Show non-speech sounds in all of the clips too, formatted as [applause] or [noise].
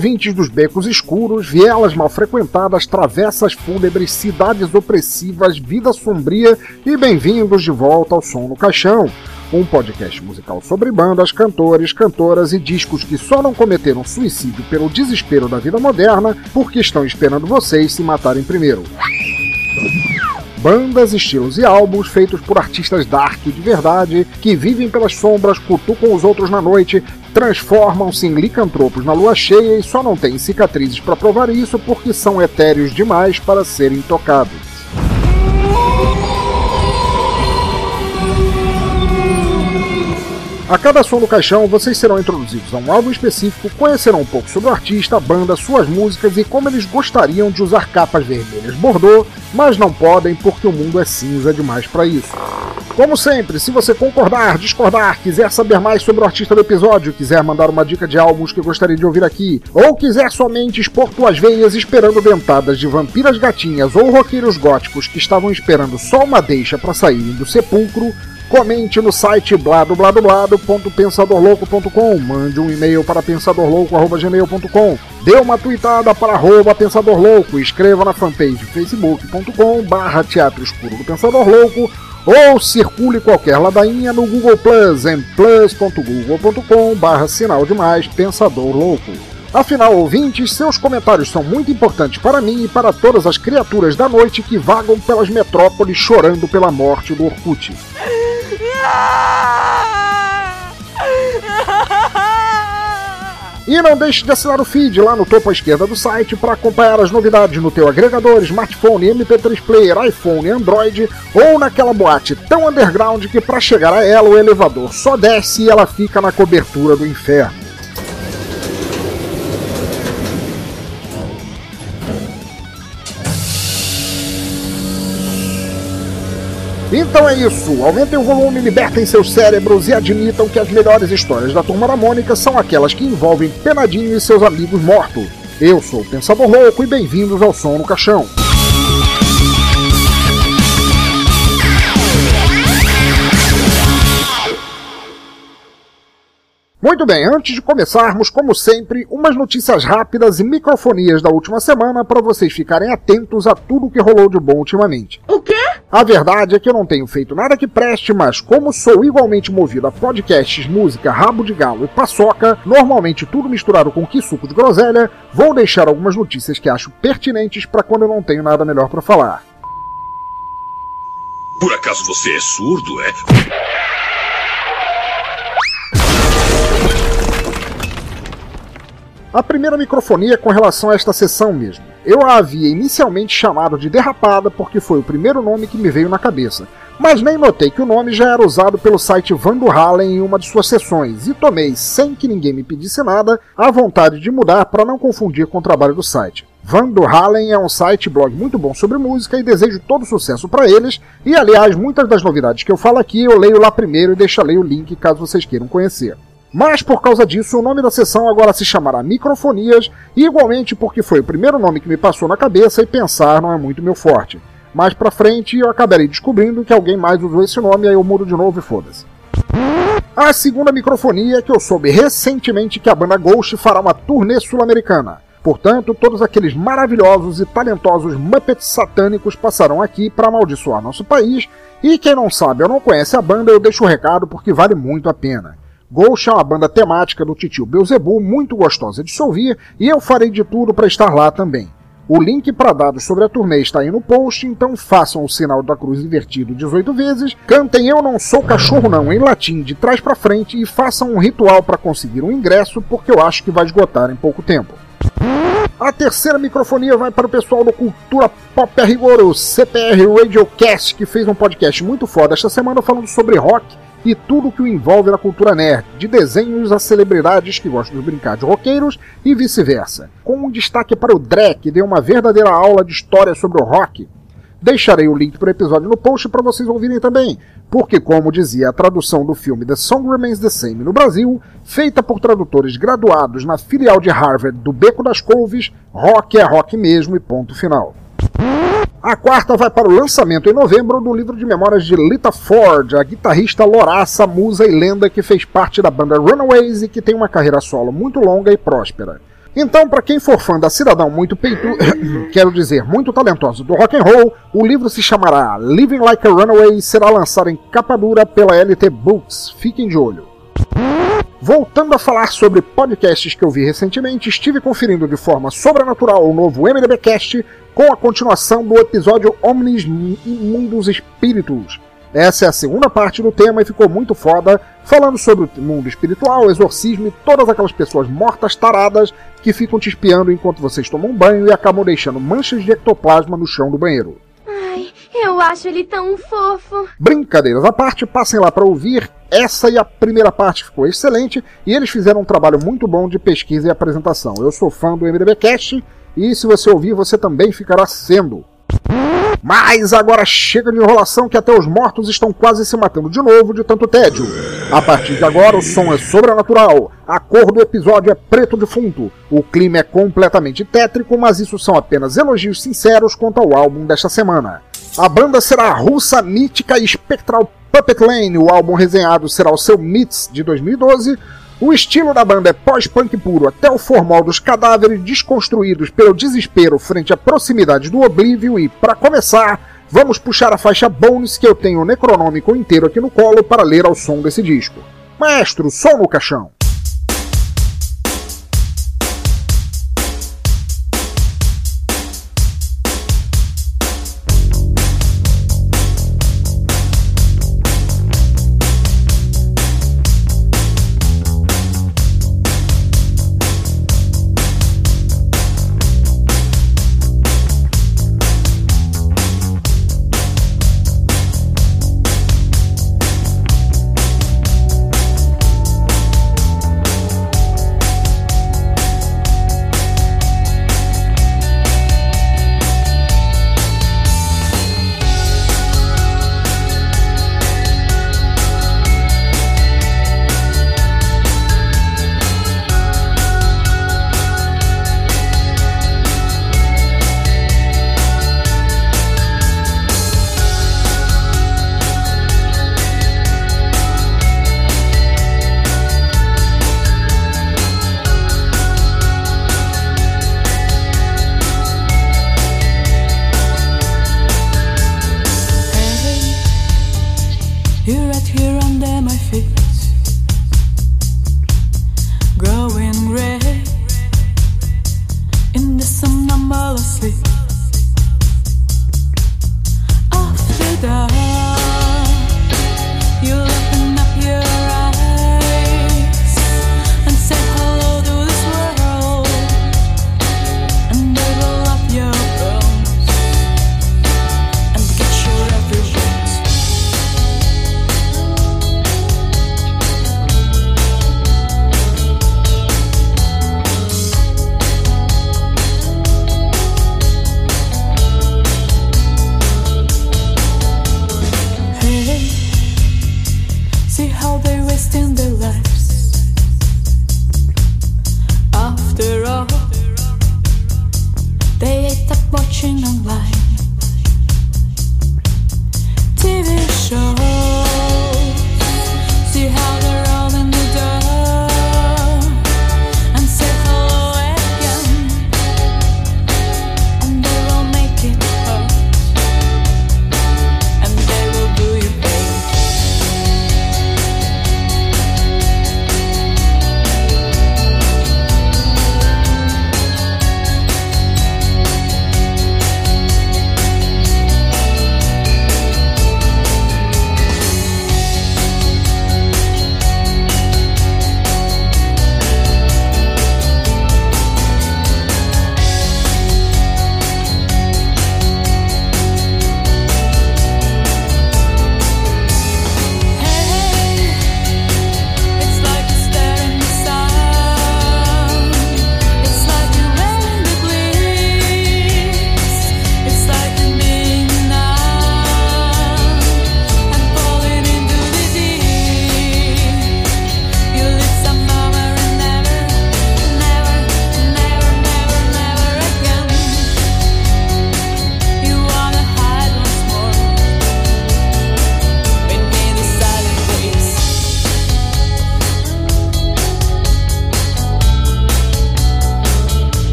Ouvintes dos becos escuros, vielas mal frequentadas, travessas fúnebres, cidades opressivas, vida sombria e bem-vindos de volta ao Som no Caixão, um podcast musical sobre bandas, cantores, cantoras e discos que só não cometeram suicídio pelo desespero da vida moderna porque estão esperando vocês se matarem primeiro. Bandas, estilos e álbuns feitos por artistas dark de verdade, que vivem pelas sombras, cutucam os outros na noite, transformam-se em licantropos na lua cheia e só não têm cicatrizes para provar isso porque são etéreos demais para serem tocados. A cada som do caixão, vocês serão introduzidos a um álbum específico, conhecerão um pouco sobre o artista, a banda, suas músicas e como eles gostariam de usar capas vermelhas bordô, mas não podem porque o mundo é cinza demais para isso. Como sempre, se você concordar, discordar, quiser saber mais sobre o artista do episódio, quiser mandar uma dica de álbuns que gostaria de ouvir aqui, ou quiser somente expor tuas veias esperando dentadas de vampiras gatinhas ou roqueiros góticos que estavam esperando só uma deixa para saírem do sepulcro, Comente no site bladobladoblado.pensadorlouco.com, mande um e-mail para pensadorlouco.gmail.com, dê uma tweetada para arroba pensadorlouco, escreva na fanpage facebook.com barra teatro escuro do Pensador Louco ou circule qualquer ladainha no Google Plus em plus.google.com barra sinal de mais Pensador Louco. Afinal, ouvintes, seus comentários são muito importantes para mim e para todas as criaturas da noite que vagam pelas metrópoles chorando pela morte do Orkut. E não deixe de assinar o feed lá no topo à esquerda do site para acompanhar as novidades no teu agregador, smartphone, MP3 player, iPhone, Android ou naquela boate tão underground que para chegar a ela o elevador só desce e ela fica na cobertura do inferno. Então é isso, aumentem o volume, libertem seus cérebros e admitam que as melhores histórias da Turma da Mônica são aquelas que envolvem Penadinho e seus amigos mortos. Eu sou o Pensador Louco e bem-vindos ao Som no Caixão. Muito bem, antes de começarmos, como sempre, umas notícias rápidas e microfonias da última semana para vocês ficarem atentos a tudo que rolou de bom ultimamente. O quê? A verdade é que eu não tenho feito nada que preste, mas como sou igualmente movido a podcasts, música, rabo de galo e paçoca, normalmente tudo misturado com que suco de groselha, vou deixar algumas notícias que acho pertinentes para quando eu não tenho nada melhor para falar. Por acaso você é surdo, é? A primeira microfonia é com relação a esta sessão mesmo. Eu a havia inicialmente chamado de Derrapada porque foi o primeiro nome que me veio na cabeça, mas nem notei que o nome já era usado pelo site Vando Hallen em uma de suas sessões e tomei, sem que ninguém me pedisse nada, a vontade de mudar para não confundir com o trabalho do site. Vando Hallen é um site blog muito bom sobre música e desejo todo sucesso para eles. E aliás, muitas das novidades que eu falo aqui eu leio lá primeiro e deixarei o link caso vocês queiram conhecer. Mas por causa disso, o nome da sessão agora se chamará Microfonias, e igualmente porque foi o primeiro nome que me passou na cabeça e pensar não é muito meu forte. Mais pra frente eu acabarei descobrindo que alguém mais usou esse nome, aí eu mudo de novo e foda-se. A segunda microfonia é que eu soube recentemente que a banda Ghost fará uma turnê sul-americana. Portanto, todos aqueles maravilhosos e talentosos Muppets satânicos passarão aqui para amaldiçoar nosso país, e quem não sabe ou não conhece a banda, eu deixo o recado porque vale muito a pena. Ghost é uma banda temática do titio Beelzebub, muito gostosa de se ouvir, e eu farei de tudo para estar lá também. O link para dados sobre a turnê está aí no post, então façam o sinal da cruz invertido 18 vezes, cantem Eu Não Sou Cachorro Não em latim de trás para frente e façam um ritual para conseguir um ingresso, porque eu acho que vai esgotar em pouco tempo. A terceira microfonia vai para o pessoal do Cultura Pop a Rigor, o CPR Radiocast, que fez um podcast muito foda esta semana falando sobre rock e tudo que o envolve na cultura nerd, de desenhos a celebridades que gostam de brincar de roqueiros e vice-versa. Com um destaque para o Drek, que deu uma verdadeira aula de história sobre o rock. Deixarei o link para o episódio no post para vocês ouvirem também, porque, como dizia a tradução do filme The Song Remains the Same no Brasil, feita por tradutores graduados na filial de Harvard do Beco das Couves, rock é rock mesmo e ponto final. A quarta vai para o lançamento em novembro do livro de memórias de Lita Ford, a guitarrista louraça, musa e lenda que fez parte da banda Runaways e que tem uma carreira solo muito longa e próspera. Então, para quem for fã da cidadão muito peitu, [coughs] quero dizer, muito talentosa do rock and roll, o livro se chamará Living Like a Runaway e será lançado em capa dura pela LT Books. Fiquem de olho. Voltando a falar sobre podcasts que eu vi recentemente, estive conferindo de forma sobrenatural o novo MDBcast com a continuação do episódio Omnis Mundus Spiritus. Essa é a segunda parte do tema e ficou muito foda, falando sobre o mundo espiritual, exorcismo e todas aquelas pessoas mortas taradas que ficam te espiando enquanto vocês tomam banho e acabam deixando manchas de ectoplasma no chão do banheiro. Ai, eu acho ele tão fofo. Brincadeiras à parte, passem lá para ouvir. Essa e a primeira parte ficou excelente e eles fizeram um trabalho muito bom de pesquisa e apresentação. Eu sou fã do MDBcast e se você ouvir, você também ficará sendo. Mas agora chega de enrolação que até os mortos estão quase se matando de novo de tanto tédio. A partir de agora o som é sobrenatural, a cor do episódio é preto defunto, o clima é completamente tétrico, mas isso são apenas elogios sinceros quanto ao álbum desta semana. A banda será a russa mítica e espectral Puppet Lane, o álbum resenhado será o seu Mits de 2012, o estilo da banda é pós-punk puro, até o formal dos cadáveres desconstruídos pelo desespero frente à proximidade do Oblívio e, para começar, vamos puxar a faixa Bones que eu tenho o Necronômico inteiro aqui no colo para ler ao som desse disco. Maestro, som no caixão!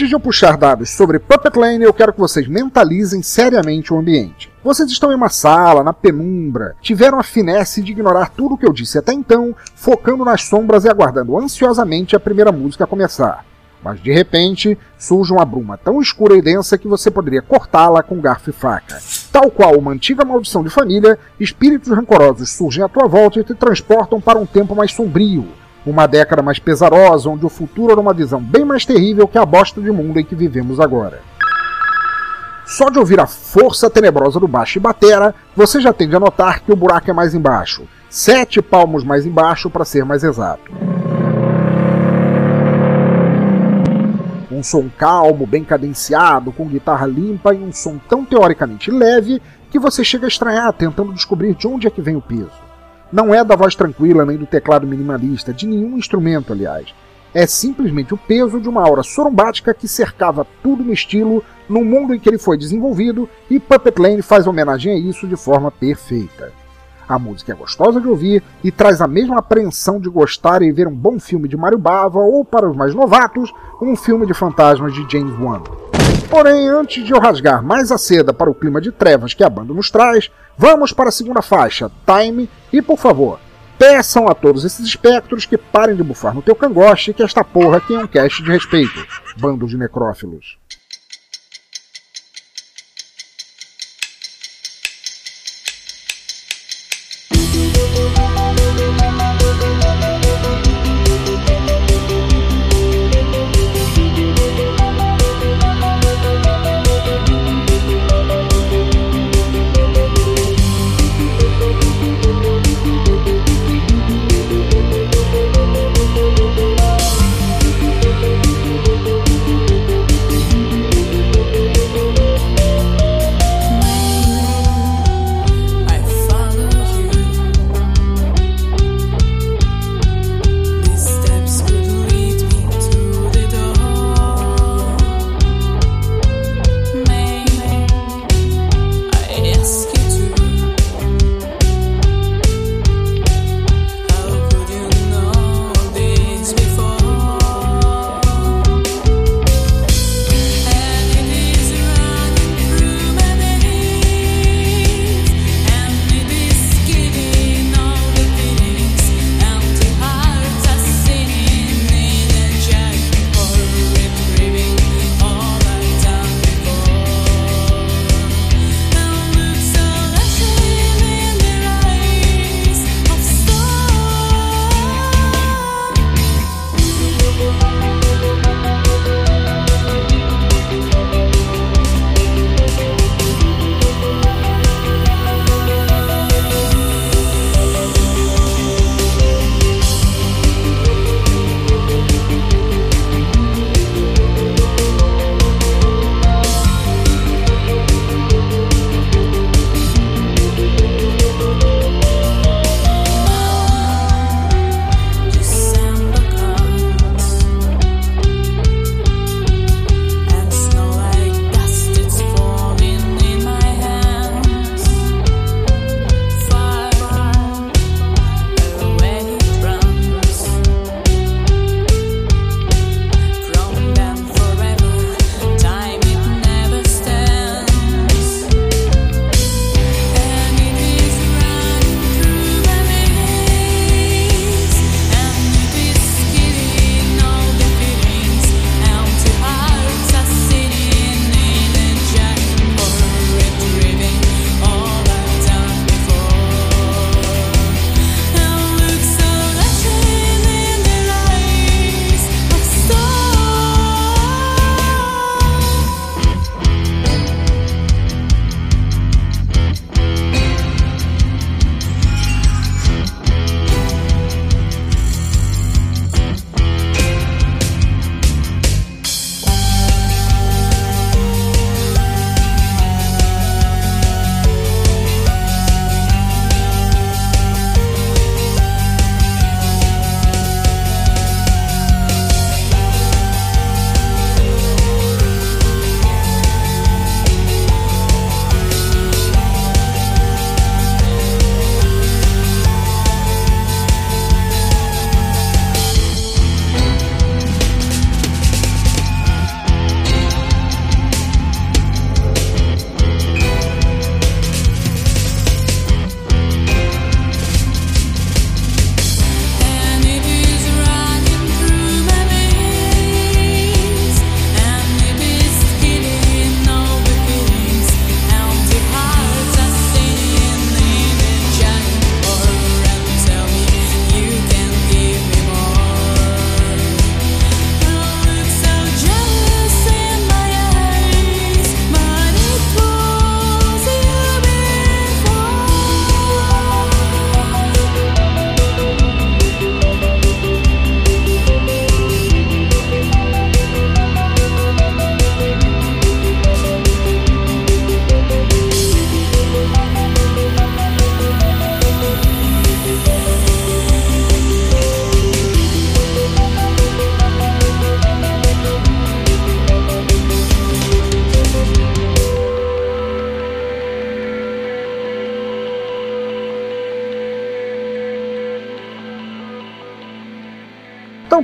Antes de eu puxar dados sobre Puppet Lane, eu quero que vocês mentalizem seriamente o ambiente. Vocês estão em uma sala, na penumbra, tiveram a finesse de ignorar tudo o que eu disse até então, focando nas sombras e aguardando ansiosamente a primeira música começar. Mas de repente, surge uma bruma tão escura e densa que você poderia cortá-la com garfo e faca. Tal qual uma antiga maldição de família, espíritos rancorosos surgem à tua volta e te transportam para um tempo mais sombrio, uma década mais pesarosa, onde o futuro era uma visão bem mais terrível que a bosta de mundo em que vivemos agora. Só de ouvir a força tenebrosa do baixo e batera, você já tende a notar que o buraco é mais embaixo. Sete palmos mais embaixo, para ser mais exato. Um som calmo, bem cadenciado, com guitarra limpa e um som tão teoricamente leve que você chega a estranhar tentando descobrir de onde é que vem o peso. Não é da voz tranquila nem do teclado minimalista, de nenhum instrumento, aliás. É simplesmente o peso de uma aura sorumbática que cercava tudo no estilo, no mundo em que ele foi desenvolvido, e Puppet Lane faz homenagem a isso de forma perfeita. A música é gostosa de ouvir e traz a mesma apreensão de gostar e ver um bom filme de Mario Bava ou, para os mais novatos, um filme de fantasmas de James Wan. Porém, antes de eu rasgar mais a seda para o clima de trevas que a banda nos traz, vamos para a segunda faixa, Time, e por favor, peçam a todos esses espectros que parem de bufar no teu cangote que esta porra aqui é um cast de respeito, bando de necrófilos.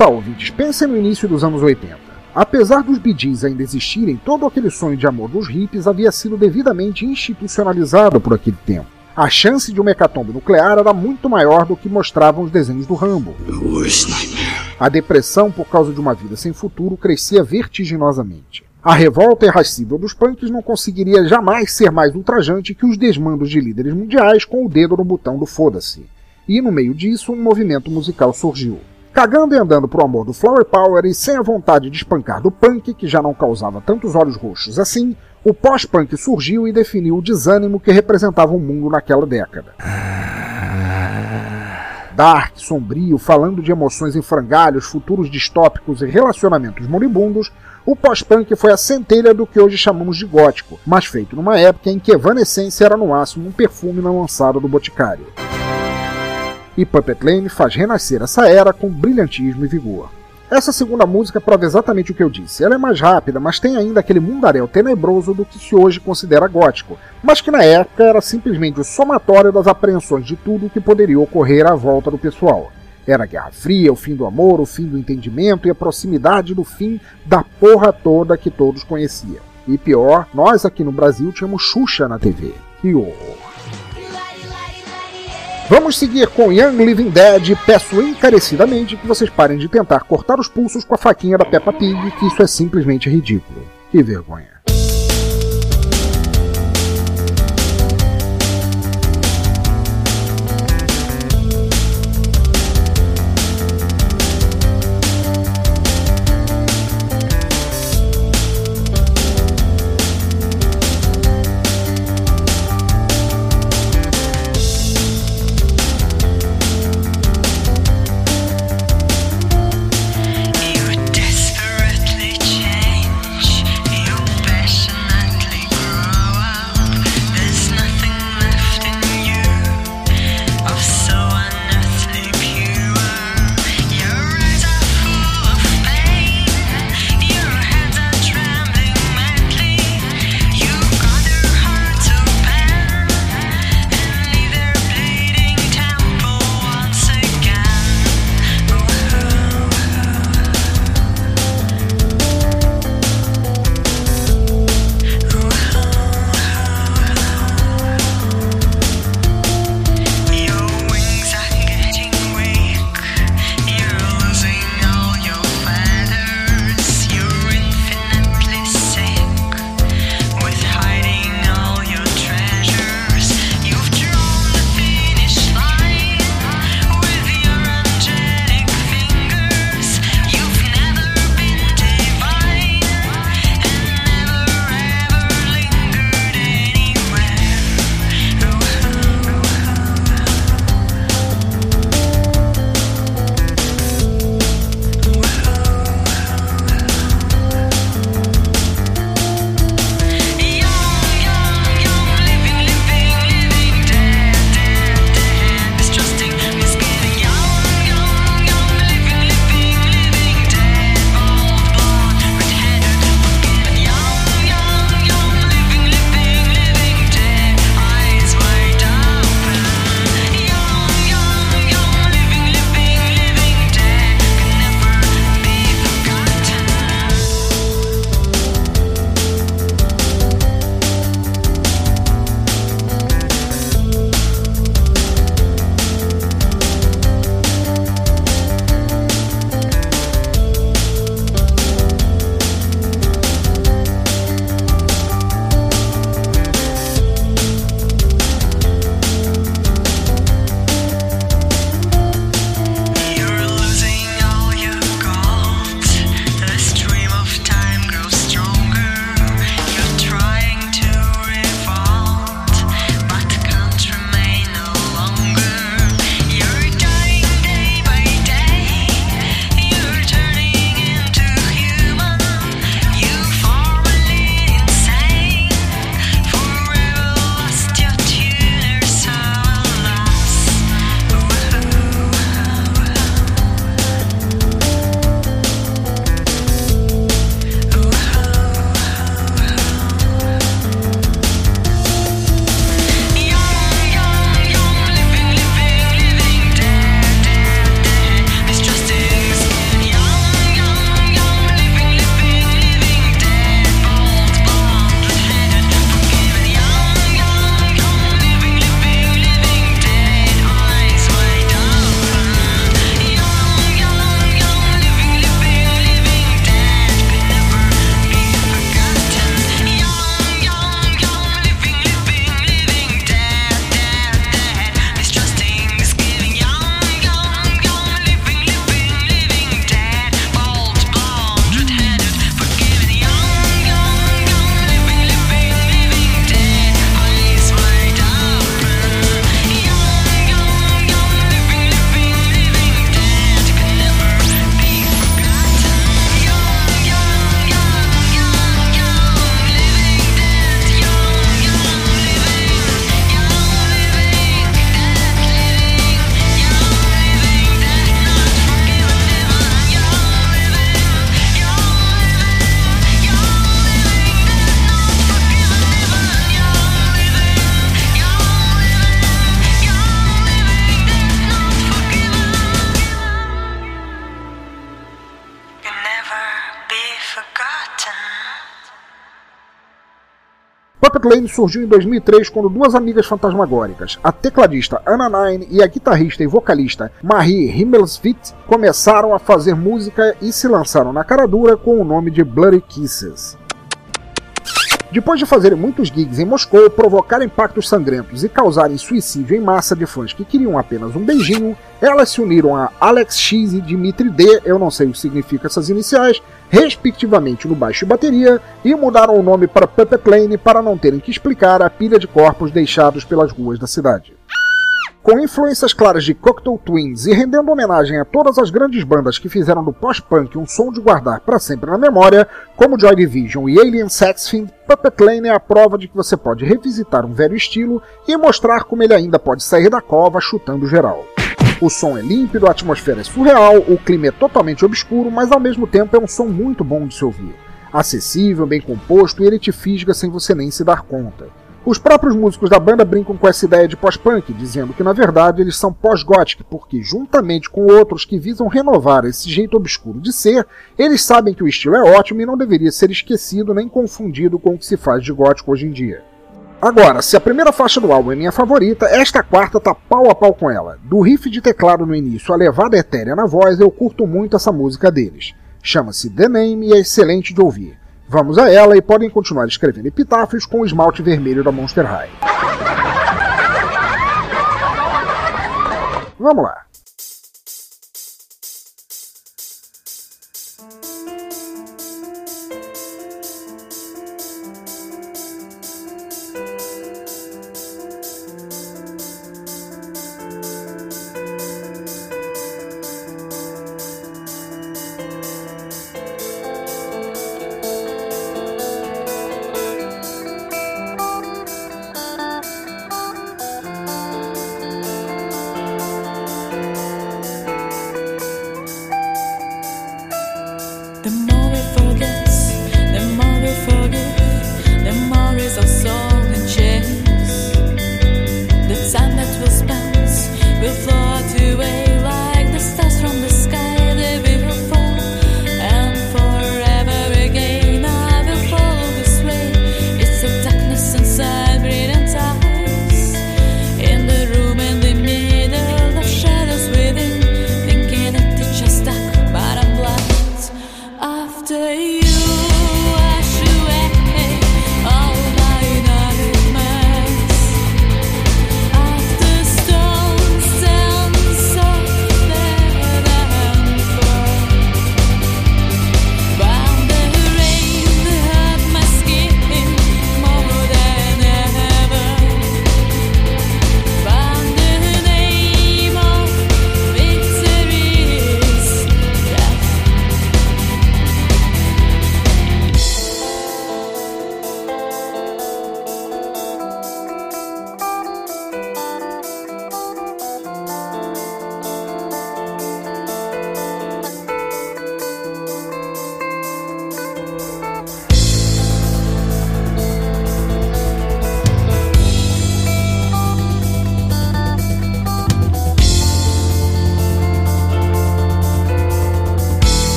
Tá, ouvintes, pensem no início dos anos 80. Apesar dos Gees ainda existirem, todo aquele sonho de amor dos hippies havia sido devidamente institucionalizado por aquele tempo. A chance de uma hecatombe nuclear era muito maior do que mostravam os desenhos do Rambo. A depressão por causa de uma vida sem futuro crescia vertiginosamente. A revolta irracível dos punks não conseguiria jamais ser mais ultrajante que os desmandos de líderes mundiais com o dedo no botão do foda-se. E no meio disso, um movimento musical surgiu. Cagando e andando pro amor do Flower Power e sem a vontade de espancar do punk, que já não causava tantos olhos roxos assim, o pós-punk surgiu e definiu o desânimo que representava o mundo naquela década. Dark, sombrio, falando de emoções em frangalhos, futuros distópicos e relacionamentos moribundos, o pós-punk foi a centelha do que hoje chamamos de gótico, mas feito numa época em que Evanescence era no máximo um perfume na lançada do Boticário. E Puppet Lane faz renascer essa era com brilhantismo e vigor. Essa segunda música prova exatamente o que eu disse. Ela é mais rápida, mas tem ainda aquele mundaréu tenebroso do que se hoje considera gótico, mas que na época era simplesmente o somatório das apreensões de tudo o que poderia ocorrer à volta do pessoal. Era a Guerra Fria, o fim do amor, o fim do entendimento e a proximidade do fim da porra toda que todos conheciam. E pior, nós aqui no Brasil tínhamos Xuxa na TV. Que horror! Vamos seguir com Young Living Dead. Peço encarecidamente que vocês parem de tentar cortar os pulsos com a faquinha da Peppa Pig, que isso é simplesmente ridículo. Que vergonha. Puppet Lane surgiu em 2003 quando duas amigas fantasmagóricas, a tecladista Anna Nine e a guitarrista e vocalista Marie Himmelsvit, começaram a fazer música e se lançaram na cara dura com o nome de Bloody Kisses. Depois de fazerem muitos gigs em Moscou, provocar impactos sangrentos e causarem suicídio em massa de fãs que queriam apenas um beijinho, elas se uniram a Alex X e Dimitri D, eu não sei o que significa essas iniciais, respectivamente no baixo e bateria, e mudaram o nome para Puppet Lane para não terem que explicar a pilha de corpos deixados pelas ruas da cidade. Com influências claras de Cocteau Twins e rendendo homenagem a todas as grandes bandas que fizeram do post-punk um som de guardar para sempre na memória, como Joy Division e Alien Sex Fiend, Puppet Lane é a prova de que você pode revisitar um velho estilo e mostrar como ele ainda pode sair da cova chutando geral. O som é límpido, a atmosfera é surreal, o clima é totalmente obscuro, mas ao mesmo tempo é um som muito bom de se ouvir. Acessível, bem composto e ele te fisga sem você nem se dar conta. Os próprios músicos da banda brincam com essa ideia de pós-punk, dizendo que na verdade eles são pós-gothic, porque juntamente com outros que visam renovar esse jeito obscuro de ser, eles sabem que o estilo é ótimo e não deveria ser esquecido nem confundido com o que se faz de gótico hoje em dia. Agora, se a primeira faixa do álbum é minha favorita, esta quarta tá pau a pau com ela. Do riff de teclado no início à levada etérea na voz, eu curto muito essa música deles. Chama-se The Name e é excelente de ouvir. Vamos a ela e podem continuar escrevendo epitáfios com o esmalte vermelho da Monster High. Vamos lá.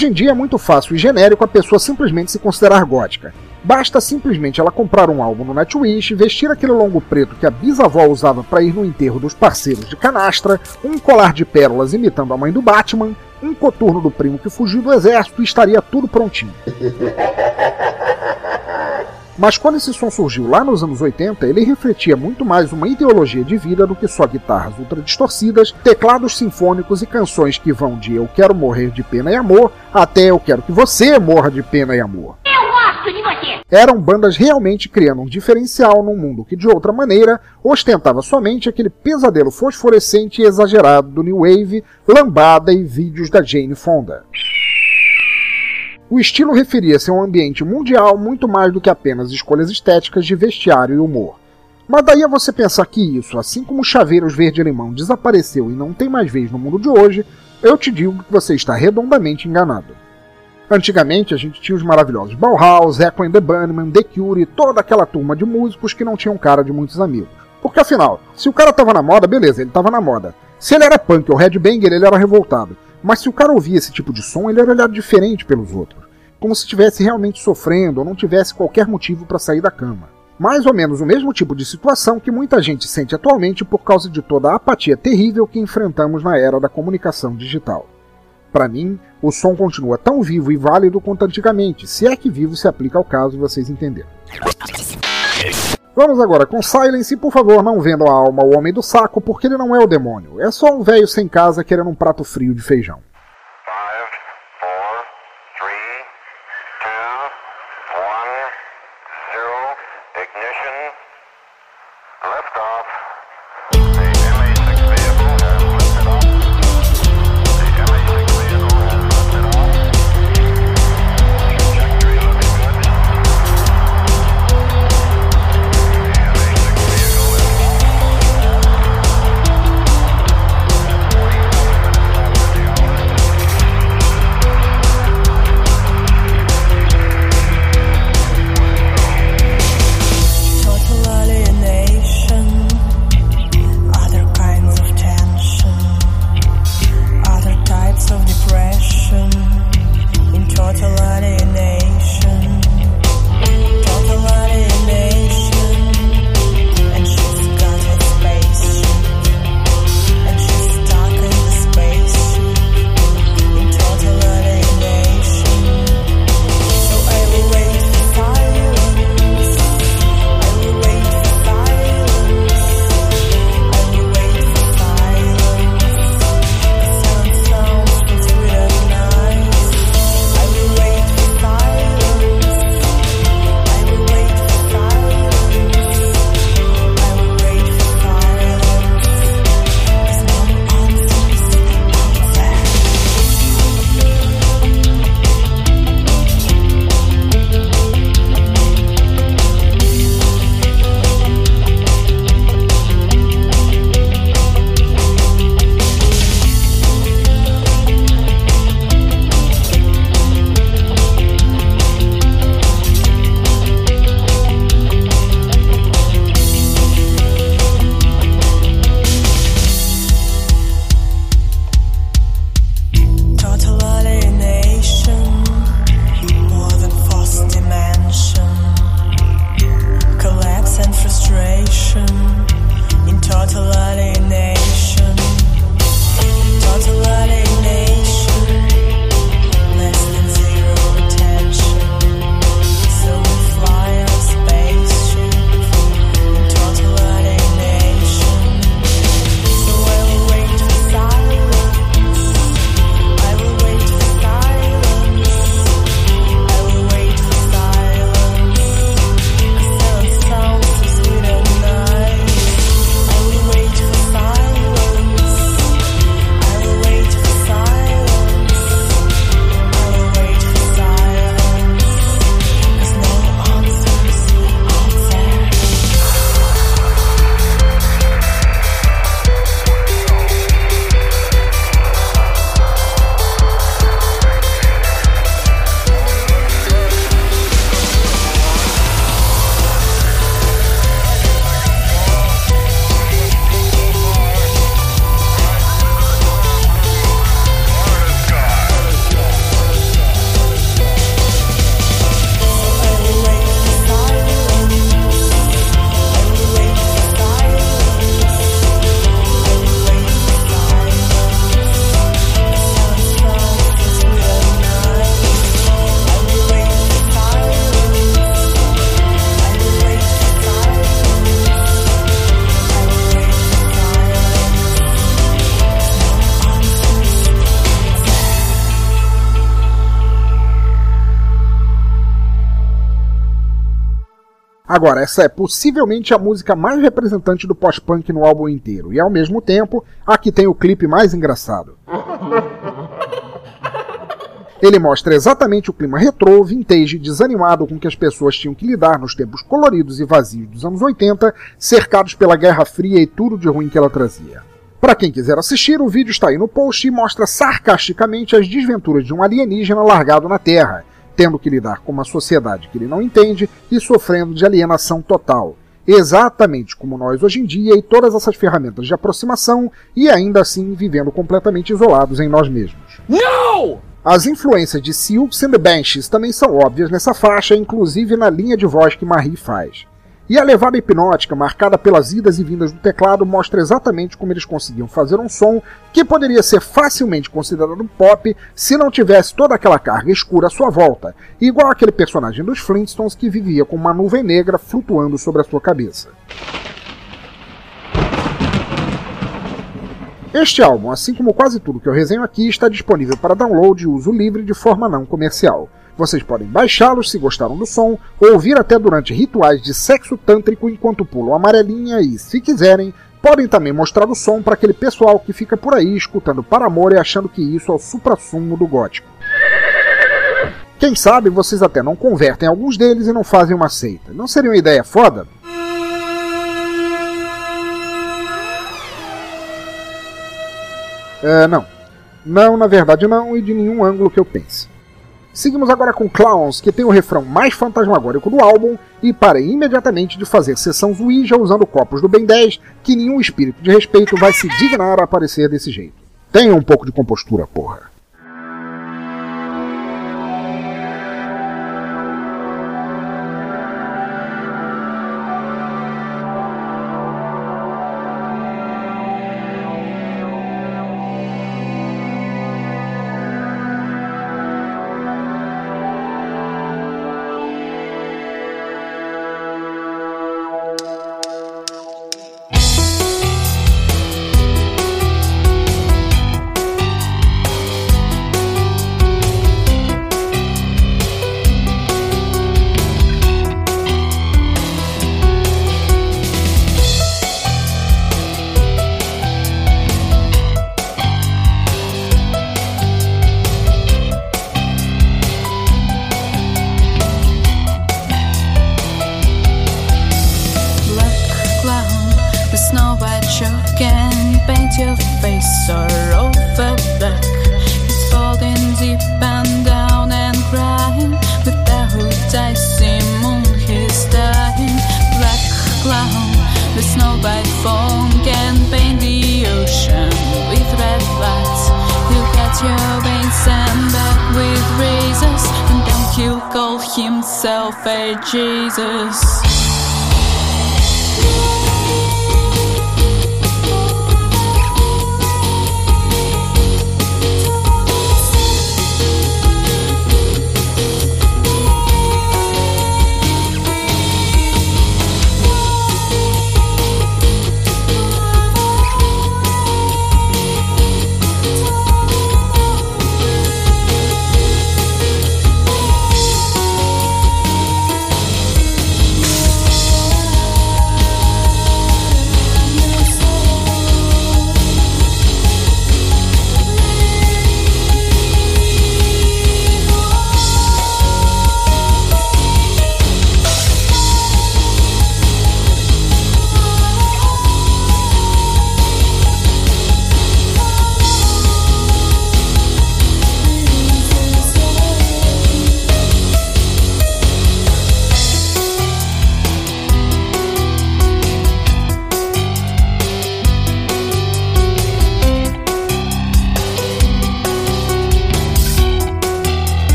Hoje em dia é muito fácil e genérico a pessoa simplesmente se considerar gótica. Basta simplesmente ela comprar um álbum no Nightwish, vestir aquele longo preto que a bisavó usava para ir no enterro dos parceiros de canastra, um colar de pérolas imitando a mãe do Batman, um coturno do primo que fugiu do exército e estaria tudo prontinho. [laughs] Mas quando esse som surgiu lá nos anos 80, ele refletia muito mais uma ideologia de vida do que só guitarras ultra distorcidas, teclados sinfônicos e canções que vão de Eu Quero Morrer de Pena e Amor até Eu Quero Que Você Morra de Pena e Amor. Eram bandas realmente criando um diferencial num mundo que, de outra maneira, ostentava somente aquele pesadelo fosforescente e exagerado do New Wave, lambada e vídeos da Jane Fonda. O estilo referia-se a um ambiente mundial muito mais do que apenas escolhas estéticas de vestiário e humor. Mas daí a você pensar que isso, assim como Chaveiros Verde-Limão desapareceu e não tem mais vez no mundo de hoje, eu te digo que você está redondamente enganado. Antigamente a gente tinha os maravilhosos Bauhaus, Echo and the Bunnymen, The Cure e toda aquela turma de músicos que não tinham cara de muitos amigos. Porque afinal, se o cara tava na moda, beleza, ele tava na moda. Se ele era punk ou headbanger, ele era revoltado. Mas se o cara ouvia esse tipo de som, ele era olhado diferente pelos outros. Como se estivesse realmente sofrendo ou não tivesse qualquer motivo para sair da cama. Mais ou menos o mesmo tipo de situação que muita gente sente atualmente por causa de toda a apatia terrível que enfrentamos na era da comunicação digital. Para mim, o som continua tão vivo e válido quanto antigamente, se é que vivo se aplica ao caso, vocês entenderam. Vamos agora com Silence e por favor não vendam a alma ao homem do saco, porque ele não é o demônio, é só um velho sem casa querendo um prato frio de feijão. Agora, essa é possivelmente a música mais representante do pós-punk no álbum inteiro, e ao mesmo tempo, a que tem o clipe mais engraçado. Ele mostra exatamente o clima retrô, vintage e desanimado com que as pessoas tinham que lidar nos tempos coloridos e vazios dos anos 80, cercados pela Guerra Fria e tudo de ruim que ela trazia. Para quem quiser assistir, o vídeo está aí no post e mostra sarcasticamente as desventuras de um alienígena largado na Terra, tendo que lidar com uma sociedade que ele não entende e sofrendo de alienação total. Exatamente como nós hoje em dia e todas essas ferramentas de aproximação, e ainda assim vivendo completamente isolados em nós mesmos. As influências de Silks and the Banshees também são óbvias nessa faixa, inclusive na linha de voz que Marie faz. E a levada hipnótica, marcada pelas idas e vindas do teclado, mostra exatamente como eles conseguiam fazer um som que poderia ser facilmente considerado pop se não tivesse toda aquela carga escura à sua volta, igual aquele personagem dos Flintstones que vivia com uma nuvem negra flutuando sobre a sua cabeça. Este álbum, assim como quase tudo que eu resenho aqui, está disponível para download e uso livre de forma não comercial. Vocês podem baixá-los se gostaram do som, ou ouvir até durante rituais de sexo tântrico enquanto pulam amarelinha e, se quiserem, podem também mostrar o som para aquele pessoal que fica por aí escutando Paramore e achando que isso é o suprassumo do gótico. Quem sabe vocês até não convertem alguns deles e não fazem uma seita. Não seria uma ideia foda? É, não. Não, na verdade não, e de nenhum ângulo que eu pense. Seguimos agora com Clowns, que tem o refrão mais fantasmagórico do álbum, e parem imediatamente de fazer sessão Ouija usando copos do Ben 10, que nenhum espírito de respeito vai se dignar a aparecer desse jeito. Tenha um pouco de compostura, porra. He'll call himself a Jesus.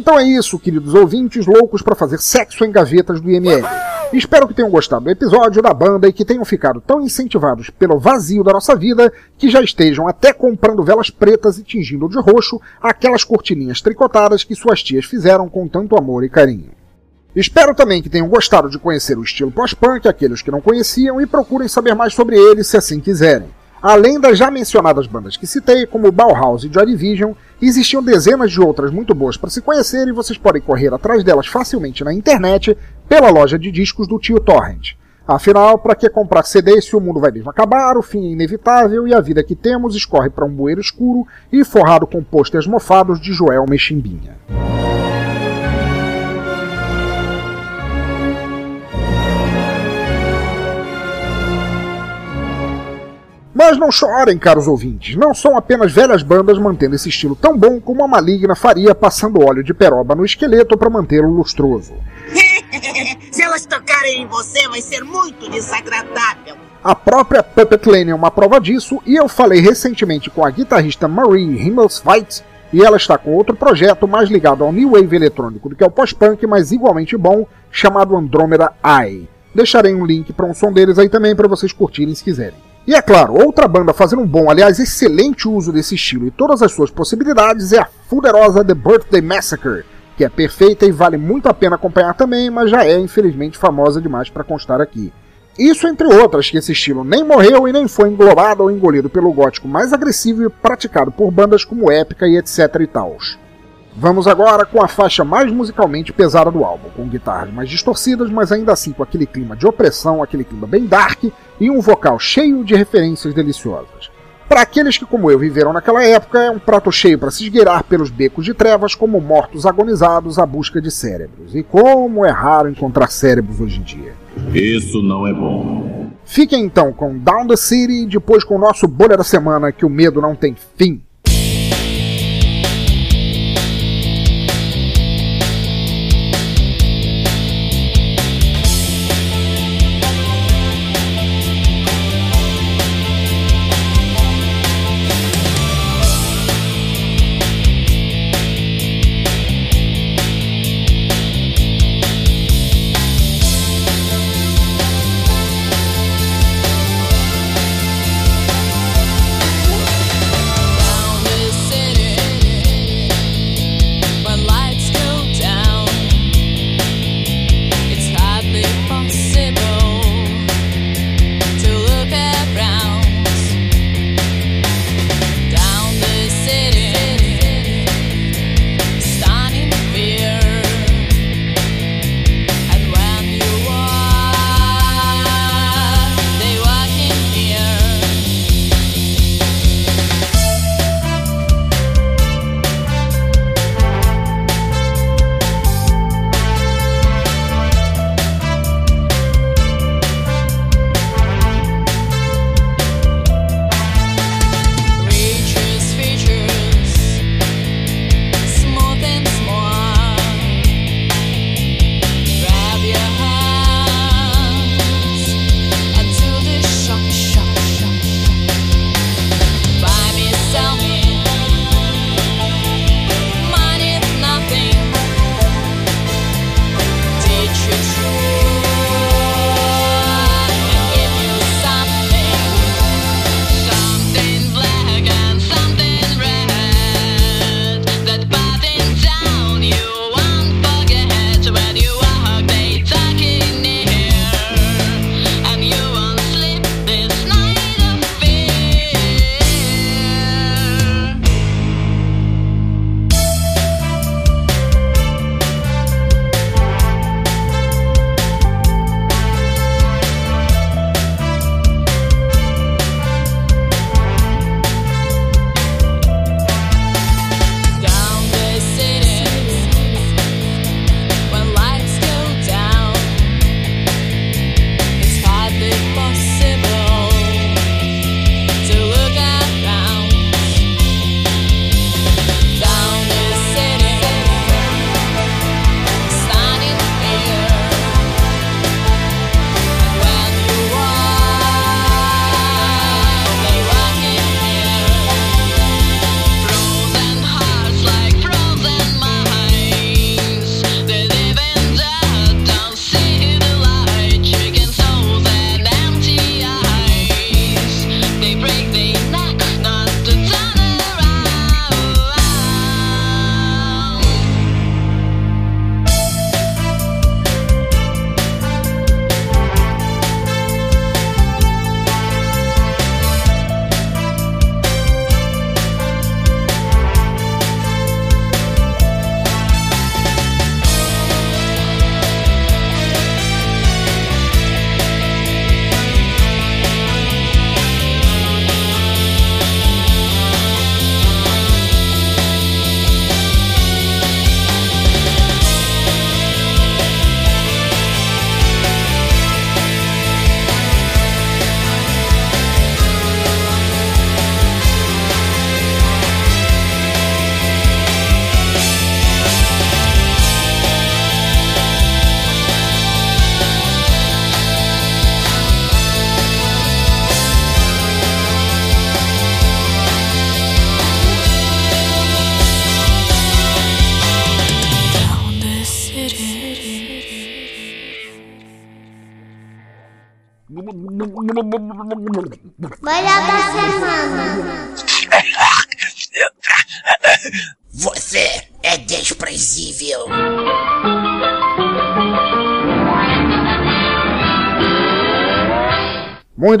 Então é isso, queridos ouvintes loucos para fazer sexo em gavetas do IML. Espero que tenham gostado do episódio da banda e que tenham ficado tão incentivados pelo vazio da nossa vida que já estejam até comprando velas pretas e tingindo de roxo aquelas cortininhas tricotadas que suas tias fizeram com tanto amor e carinho. Espero também que tenham gostado de conhecer o estilo pós-punk, aqueles que não conheciam, e procurem saber mais sobre ele se assim quiserem. Além das já mencionadas bandas que citei, como Bauhaus e Joy Division, existiam dezenas de outras muito boas para se conhecer e vocês podem correr atrás delas facilmente na internet pela loja de discos do tio Torrent. Afinal, para que comprar CD se o mundo vai mesmo acabar, o fim é inevitável e a vida que temos escorre para um bueiro escuro e forrado com pôsteres mofados de Joel Mechimbinha. Mas não chorem, caros ouvintes, não são apenas velhas bandas mantendo esse estilo tão bom como a Maligna faria passando óleo de peroba no esqueleto para mantê-lo lustroso. [laughs] Se elas tocarem em você, vai ser muito desagradável. A própria Puppet Lane é uma prova disso, e eu falei recentemente com a guitarrista Marie Himmelsweit, e ela está com outro projeto mais ligado ao new wave eletrônico do que ao pós-punk, mas igualmente bom, chamado Andromeda Eye. Deixarei um link para um som deles aí também para vocês curtirem se quiserem. E é claro, outra banda fazendo um bom, aliás, excelente uso desse estilo e todas as suas possibilidades é a fuderosa The Birthday Massacre, que é perfeita e vale muito a pena acompanhar também, mas já é infelizmente famosa demais para constar aqui. Isso entre outras, que esse estilo nem morreu e nem foi englobado ou engolido pelo gótico mais agressivo e praticado por bandas como Épica e etc e tals. Vamos agora com a faixa mais musicalmente pesada do álbum, com guitarras mais distorcidas, mas ainda assim com aquele clima de opressão, aquele clima bem dark e um vocal cheio de referências deliciosas. Para aqueles que, como eu, viveram naquela época, é um prato cheio para se esgueirar pelos becos de trevas como mortos agonizados à busca de cérebros. E como é raro encontrar cérebros hoje em dia. Isso não é bom. Fiquem então com Down the City e depois com o nosso bolha da semana, que o medo não tem fim.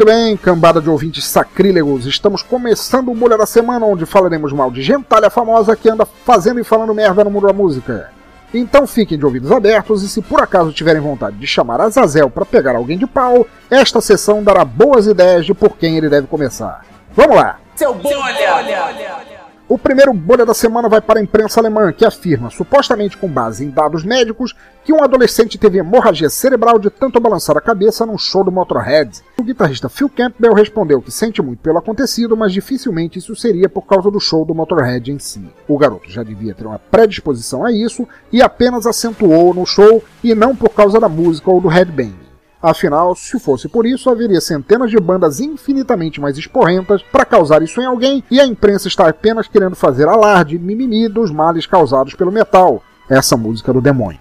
Muito bem, cambada de ouvintes sacrílegos, estamos começando o Bolha da Semana, onde falaremos mal de gentalha famosa que anda fazendo e falando merda no mundo da música. Então fiquem de ouvidos abertos e se por acaso tiverem vontade de chamar Azazel para pegar alguém de pau, esta sessão dará boas ideias de por quem ele deve começar. Vamos lá! Seu bolha! O primeiro bolha da semana vai para a imprensa alemã, que afirma, supostamente com base em dados médicos, que um adolescente teve hemorragia cerebral de tanto balançar a cabeça num show do Motorhead. O guitarrista Phil Campbell respondeu que sente muito pelo acontecido, mas dificilmente isso seria por causa do show do Motorhead em si. O garoto já devia ter uma predisposição a isso e apenas acentuou no show e não por causa da música ou do headbang. Afinal, se fosse por isso, haveria centenas de bandas infinitamente mais esporrentas para causar isso em alguém, e a imprensa está apenas querendo fazer alarde, mimimi dos males causados pelo metal, essa música do demônio.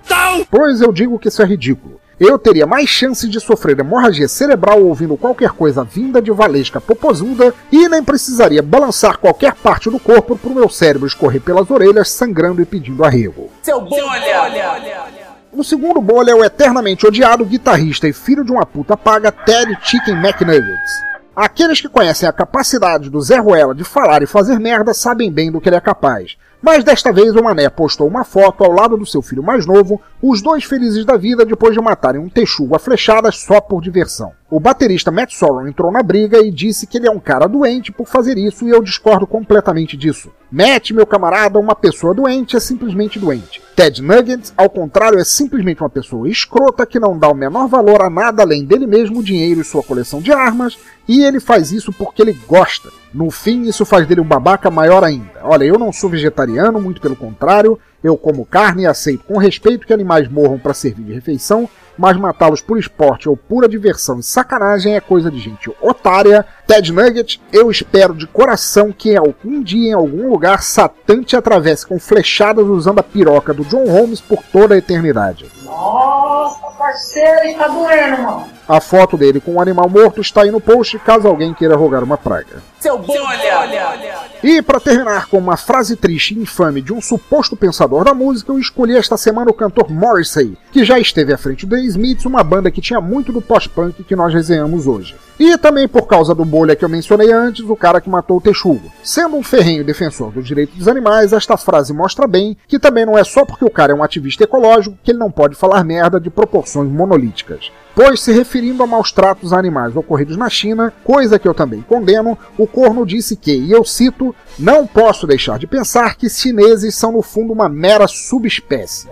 Pois eu digo que isso é ridículo. Eu teria mais chance de sofrer hemorragia cerebral ouvindo qualquer coisa vinda de Valesca Popozuda e nem precisaria balançar qualquer parte do corpo para o meu cérebro escorrer pelas orelhas, sangrando e pedindo arrego. Seu bolha! O segundo bolha é o eternamente odiado guitarrista e filho de uma puta paga Ted Chicken McNuggets. Aqueles que conhecem a capacidade do Zé Ruela de falar e fazer merda sabem bem do que ele é capaz. Mas desta vez o Mané postou uma foto ao lado do seu filho mais novo, os dois felizes da vida depois de matarem um texugo a flechadas só por diversão. O baterista Matt Sorum entrou na briga e disse que ele é um cara doente por fazer isso e eu discordo completamente disso. Matt, meu camarada, uma pessoa doente é simplesmente doente. Ted Nuggets, ao contrário, é simplesmente uma pessoa escrota que não dá o menor valor a nada além dele mesmo, dinheiro e sua coleção de armas, e ele faz isso porque ele gosta. No fim, isso faz dele um babaca maior ainda. Olha, eu não sou vegetariano, muito pelo contrário, eu como carne e aceito com respeito que animais morram para servir de refeição, mas matá-los por esporte ou pura diversão e sacanagem é coisa de gente otária. Ted Nugget, eu espero de coração que algum dia em algum lugar Satã te atravesse com flechadas usando a piroca do John Holmes por toda a eternidade. Nossa, parceiro, está doendo, mano. A foto dele com um animal morto está aí no post caso alguém queira rogar uma praga. Seu bolha! E para terminar com uma frase triste e infame de um suposto pensador da música, eu escolhi esta semana o cantor Morrissey, que já esteve à frente do Smiths, uma banda que tinha muito do pós-punk que nós resenhamos hoje. E também por causa do bolha que eu mencionei antes, o cara que matou o Texugo. Sendo um ferrenho defensor dos direitos dos animais, esta frase mostra bem que também não é só porque o cara é um ativista ecológico que ele não pode falar merda de proporções monolíticas. Pois, se referindo a maus tratos a animais ocorridos na China, coisa que eu também condeno, o corno disse que, e eu cito, não posso deixar de pensar que chineses são no fundo uma mera subespécie.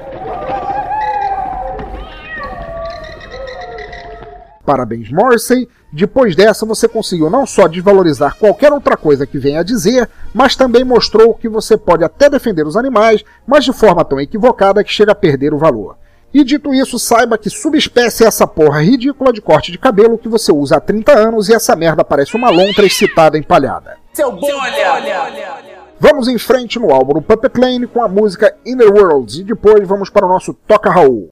Parabéns, Morrissey. Depois dessa, você conseguiu não só desvalorizar qualquer outra coisa que venha a dizer, mas também mostrou que você pode até defender os animais, mas de forma tão equivocada que chega a perder o valor. E dito isso, saiba que subespécie é essa porra ridícula de corte de cabelo que você usa há 30 anos e essa merda parece uma lontra excitada empalhada. Seu bolha! Vamos em frente no álbum Puppet Lane com a música Inner Worlds e depois vamos para o nosso Toca Raul.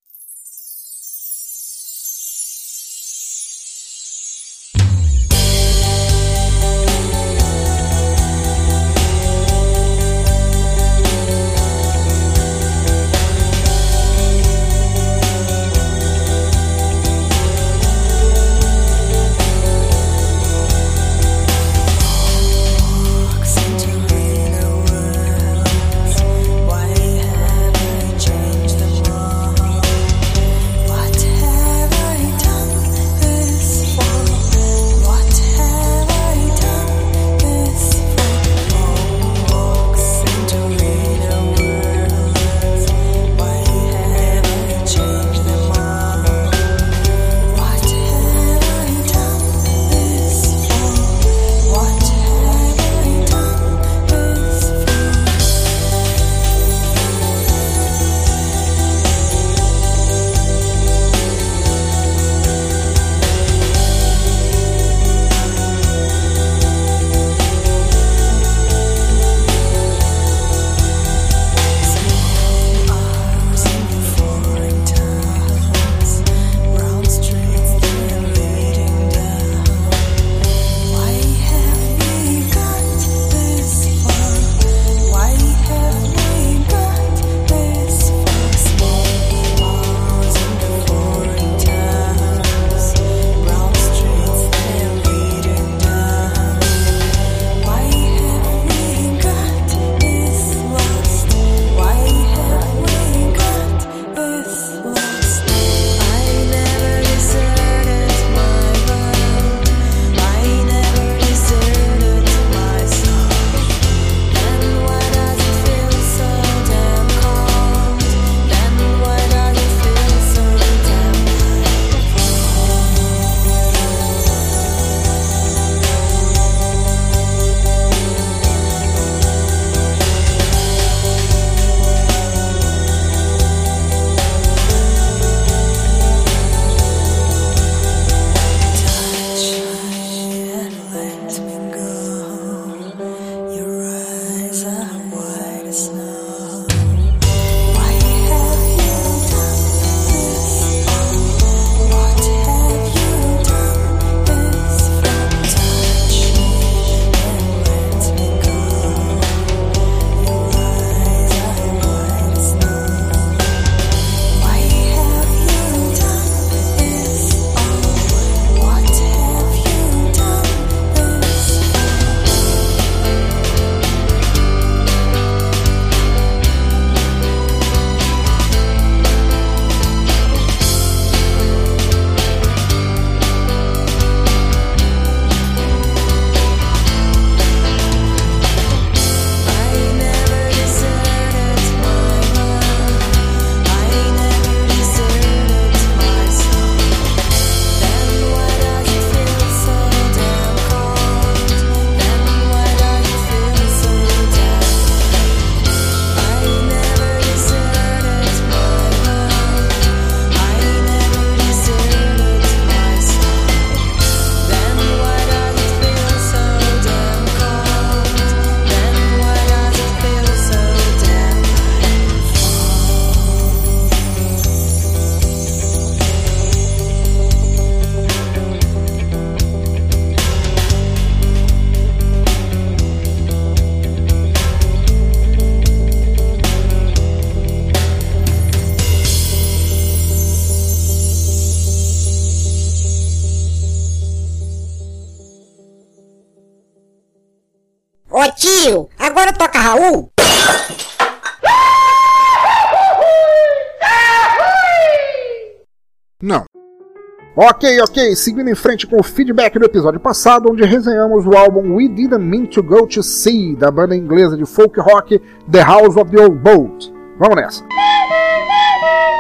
Ok, ok, seguindo em frente com o feedback do episódio passado, onde resenhamos o álbum We Didn't Mean to Go to Sea, da banda inglesa de folk rock The House of the Old Boat. Vamos nessa.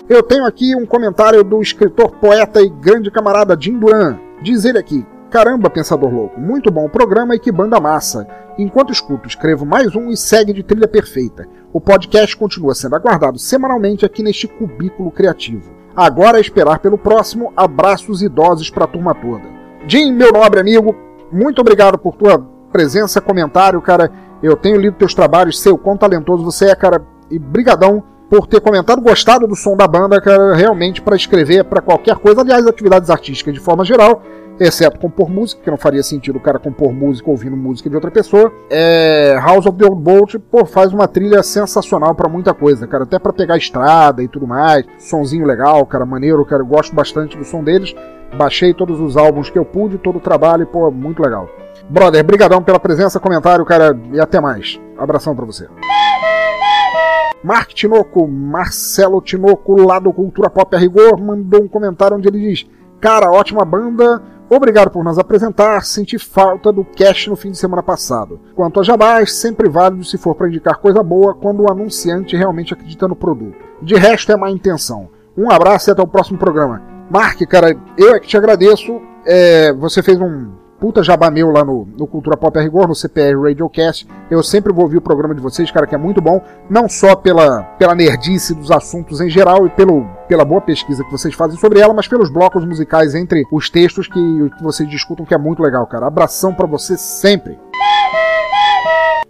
Eu tenho aqui um comentário do escritor, poeta e grande camarada Jim Duran. Diz ele aqui: Caramba, pensador louco, muito bom o programa e que banda massa. Enquanto escuto, escrevo mais um e segue de trilha perfeita. O podcast continua sendo aguardado semanalmente aqui neste cubículo criativo. Agora é esperar pelo próximo. Abraços idosos para a turma toda. Jim, meu nobre amigo, muito obrigado por tua presença, comentário, cara. Eu tenho lido teus trabalhos, sei o quão talentoso você é, cara. E brigadão por ter comentado, gostado do som da banda, cara, realmente para escrever para qualquer coisa, aliás, atividades artísticas de forma geral, exceto compor música, que não faria sentido o cara compor música ouvindo música de outra pessoa. É, House of the Old Bolt, pô, faz uma trilha sensacional para muita coisa, cara, até para pegar estrada e tudo mais. Sonzinho legal, cara, maneiro, cara, eu gosto bastante do som deles. Baixei todos os álbuns que eu pude, todo o trabalho, pô, muito legal. Brother, brigadão pela presença, comentário, cara, e até mais. Abração para você. Mark Tinoco, Marcelo Tinoco, lá do Cultura Pop a Rigor, mandou um comentário onde ele diz: Cara, ótima banda, obrigado por nos apresentar, senti falta do cast no fim de semana passado. Quanto a jabás, sempre válido se for para indicar coisa boa quando o anunciante realmente acredita no produto. De resto, é má intenção. Um abraço e até o próximo programa. Mark, cara, eu é que te agradeço. É, você fez um puta jabá meu lá no, no Cultura Pop a Rigor, no CPR Radiocast. Eu sempre vou ouvir o programa de vocês, cara, que é muito bom. Não só pela, pela nerdice dos assuntos em geral e pelo, pela boa pesquisa que vocês fazem sobre ela, mas pelos blocos musicais entre os textos que, que vocês discutam, que é muito legal, cara. Abração para você sempre.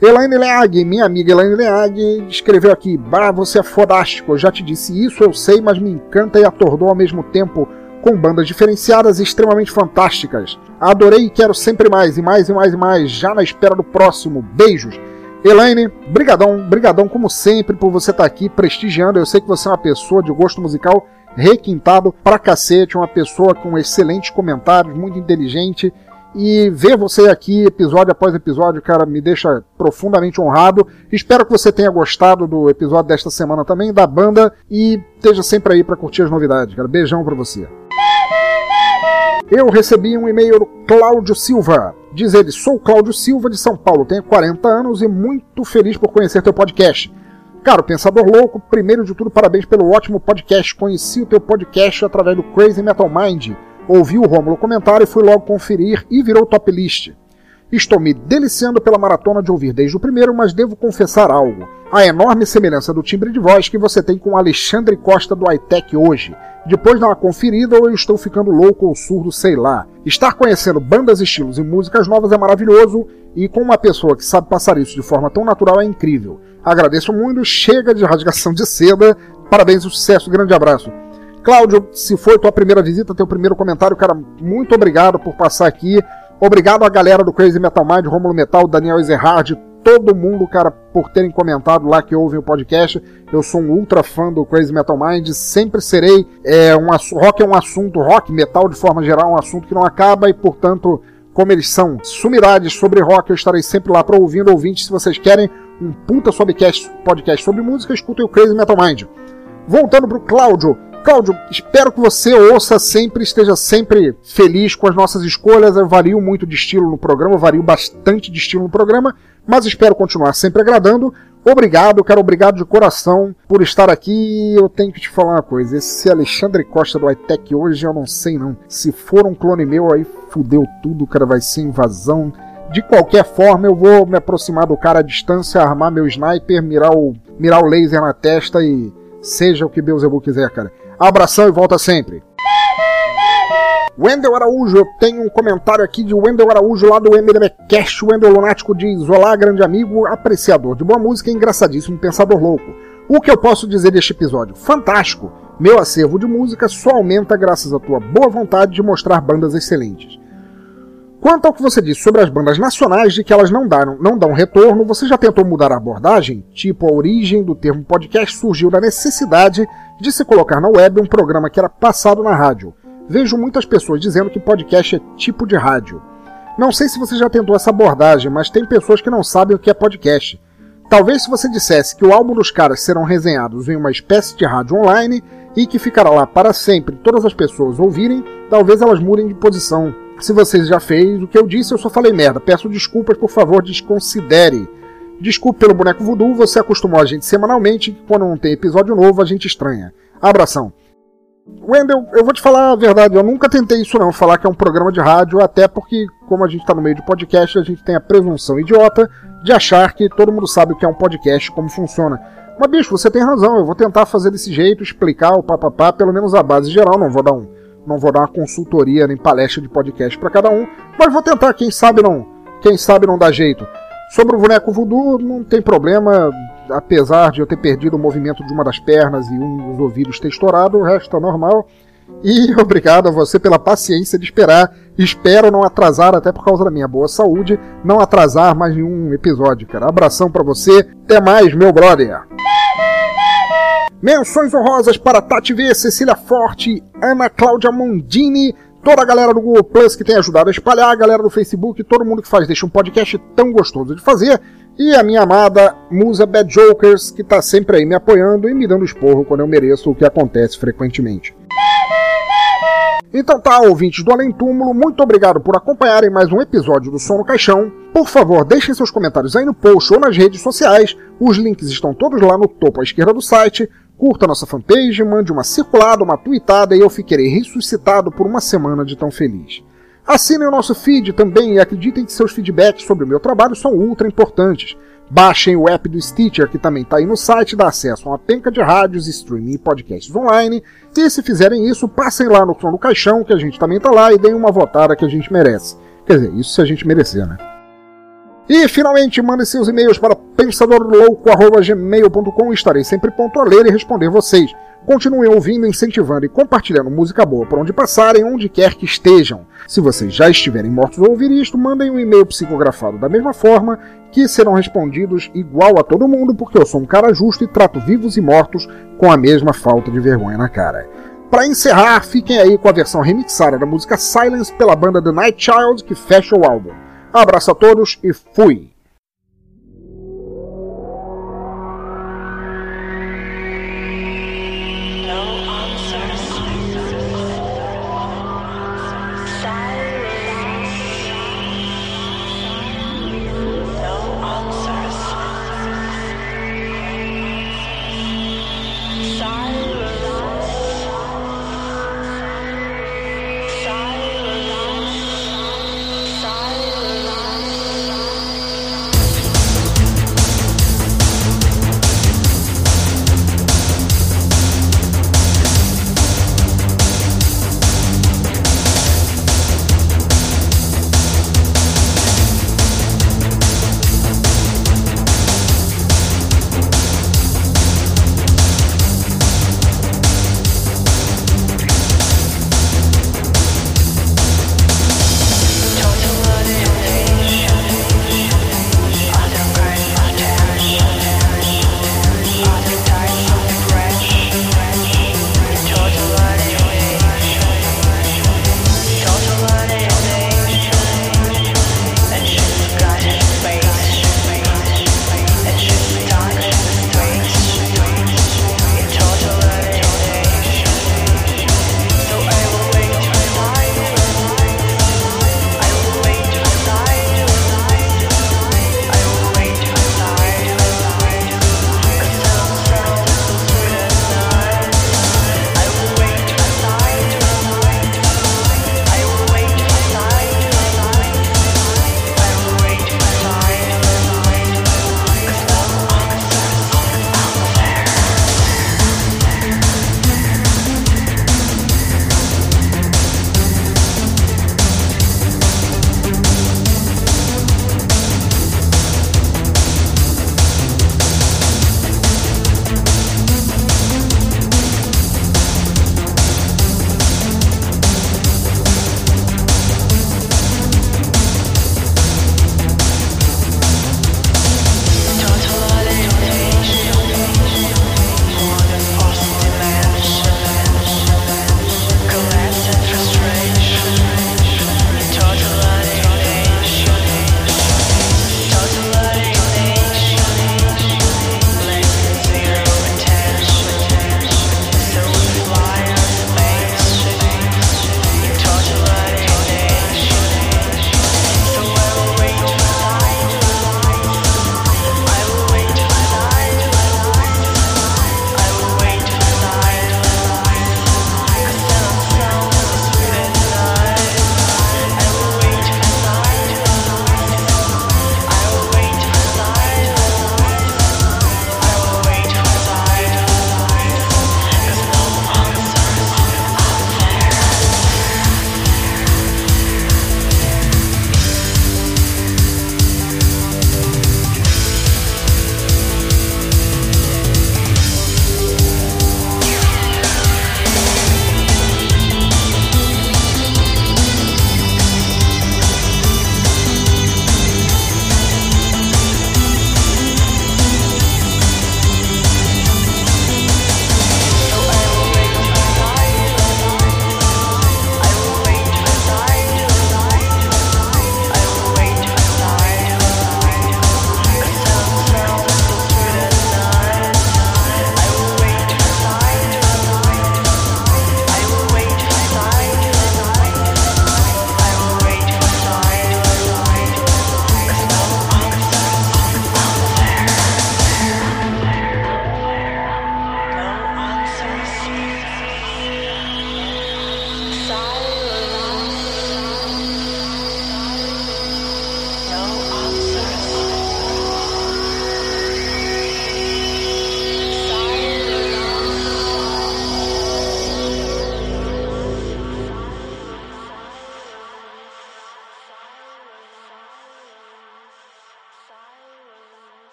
Elaine Leag, minha amiga Elaine Leag, escreveu aqui: Bah, você é fodástico. Eu já te disse isso, eu sei, mas me encanta e atordoa ao mesmo tempo com bandas diferenciadas e extremamente fantásticas. Adorei e quero sempre mais, e mais, e mais, e mais, já na espera do próximo. Beijos. Elaine, brigadão, brigadão como sempre por você estar aqui prestigiando. Eu sei que você é uma pessoa de gosto musical requintado pra cacete, uma pessoa com excelentes comentários, muito inteligente. E ver você aqui episódio após episódio, cara, me deixa profundamente honrado. Espero que você tenha gostado do episódio desta semana também, da banda, e esteja sempre aí para curtir as novidades, cara. Beijão pra você. Eu recebi um e-mail do Cláudio Silva. Diz ele: Sou Cláudio Silva de São Paulo, tenho 40 anos e muito feliz por conhecer teu podcast. Cara, Pensador Louco, primeiro de tudo, parabéns pelo ótimo podcast. Conheci o teu podcast através do Crazy Metal Mind. Ouvi o Rômulo comentar e fui logo conferir e virou top list. Estou me deliciando pela maratona de ouvir desde o primeiro, mas devo confessar algo. A enorme semelhança do timbre de voz que você tem com Alexandre Costa do iTech hoje. Depois de dar uma conferida, ou eu estou ficando louco ou surdo, sei lá. Estar conhecendo bandas, estilos e músicas novas é maravilhoso, e com uma pessoa que sabe passar isso de forma tão natural é incrível. Agradeço muito, chega de rasgação de seda, parabéns sucesso, grande abraço. Cláudio, se foi tua primeira visita, teu primeiro comentário, cara, muito obrigado por passar aqui. Obrigado à galera do Crazy Metal Mind, Romulo Metal, Daniel Ezerhard, todo mundo, cara, por terem comentado lá que ouvem o podcast. Eu sou um ultra fã do Crazy Metal Mind, sempre serei. É, um, rock é um assunto, rock, metal de forma geral, é um assunto que não acaba e, portanto, como eles são sumidades sobre rock, eu estarei sempre lá para ouvindo ouvintes. Se vocês querem um puta podcast, podcast sobre música, escutem o Crazy Metal Mind. Voltando pro Cláudio. Cláudio, espero que você ouça sempre, esteja sempre feliz com as nossas escolhas. Eu vario muito de estilo no programa, vario bastante de estilo no programa, mas espero continuar sempre agradando. Obrigado, cara, obrigado de coração por estar aqui. Eu tenho que te falar uma coisa: esse Alexandre Costa do iTech hoje eu não sei não. Se for um clone meu, aí fudeu tudo, cara, vai ser invasão. De qualquer forma, eu vou me aproximar do cara à distância, armar meu sniper, mirar o, mirar o laser na testa e seja o que Beelzebub quiser, cara. Abração e volta sempre. Wendel Araújo, tenho um comentário aqui de Wendel Araújo lá do MDB Cast. Wendel Lunático diz: Olá, grande amigo, apreciador de boa música e engraçadíssimo pensador louco. O que eu posso dizer deste episódio? Fantástico! Meu acervo de música só aumenta graças à tua boa vontade de mostrar bandas excelentes. Quanto ao que você disse sobre as bandas nacionais, de que elas não, daram, não dão retorno, você já tentou mudar a abordagem? Tipo, a origem do termo podcast surgiu da necessidade de se colocar na web um programa que era passado na rádio. Vejo muitas pessoas dizendo que podcast é tipo de rádio. Não sei se você já tentou essa abordagem, mas tem pessoas que não sabem o que é podcast. Talvez se você dissesse que o álbum dos caras serão resenhados em uma espécie de rádio online e que ficará lá para sempre todas as pessoas ouvirem, talvez elas mudem de posição. Se você já fez o que eu disse, eu só falei merda. Peço desculpas, por favor, desconsidere. Desculpe pelo boneco voodoo, você acostumou a gente semanalmente quando não tem episódio novo a gente estranha. Abração. Wendel, eu vou te falar a verdade, eu nunca tentei isso não, falar que é um programa de rádio, até porque, como a gente tá no meio de podcast, a gente tem a presunção idiota de achar que todo mundo sabe o que é um podcast, como funciona. Mas, bicho, você tem razão, eu vou tentar fazer desse jeito, explicar o papapá, pelo menos a base geral, não vou dar um. Não vou dar uma consultoria nem palestra de podcast para cada um, mas vou tentar, quem sabe não. Quem sabe não dá jeito. Sobre o boneco voodoo, não tem problema, apesar de eu ter perdido o movimento de uma das pernas e um dos ouvidos ter estourado, o resto tá normal. E [laughs] obrigado a você pela paciência de esperar. Espero não atrasar, até por causa da minha boa saúde, não atrasar mais nenhum episódio, cara. Abração para você. Até mais, meu brother. Menções honrosas para Tati V, Cecília Forte, Ana Cláudia Mondini, toda a galera do Google Plus que tem ajudado a espalhar, a galera do Facebook, todo mundo que faz deixa um podcast tão gostoso de fazer, e a minha amada musa Bad Jokers, que tá sempre aí me apoiando e me dando esporro quando eu mereço, o que acontece frequentemente. Então tá, ouvintes do Além Túmulo, muito obrigado por acompanharem mais um episódio do Som no Caixão. Por favor, deixem seus comentários aí no post ou nas redes sociais, os links estão todos lá no topo à esquerda do site. Curta nossa fanpage, mande uma circulada, uma tweetada e eu ficarei ressuscitado por uma semana de tão feliz. Assinem o nosso feed também e acreditem que seus feedbacks sobre o meu trabalho são ultra importantes. Baixem o app do Stitcher, que também está aí no site, dá acesso a uma penca de rádios, streaming e podcasts online. E se fizerem isso, passem lá no Som do Caixão, que a gente também está lá, e deem uma votada que a gente merece. Quer dizer, isso se a gente merecer, né? E finalmente mandem seus e-mails para pensadorlouco.gmail.com estarei sempre pronto a ler e responder vocês. Continuem ouvindo, incentivando e compartilhando música boa por onde passarem, onde quer que estejam. Se vocês já estiverem mortos ao ouvir isto, mandem um e-mail psicografado da mesma forma, que serão respondidos igual a todo mundo, porque eu sou um cara justo e trato vivos e mortos com a mesma falta de vergonha na cara. Para encerrar, fiquem aí com a versão remixada da música Silence pela banda The Night Child, que fecha o álbum. Abraço a todos e fui!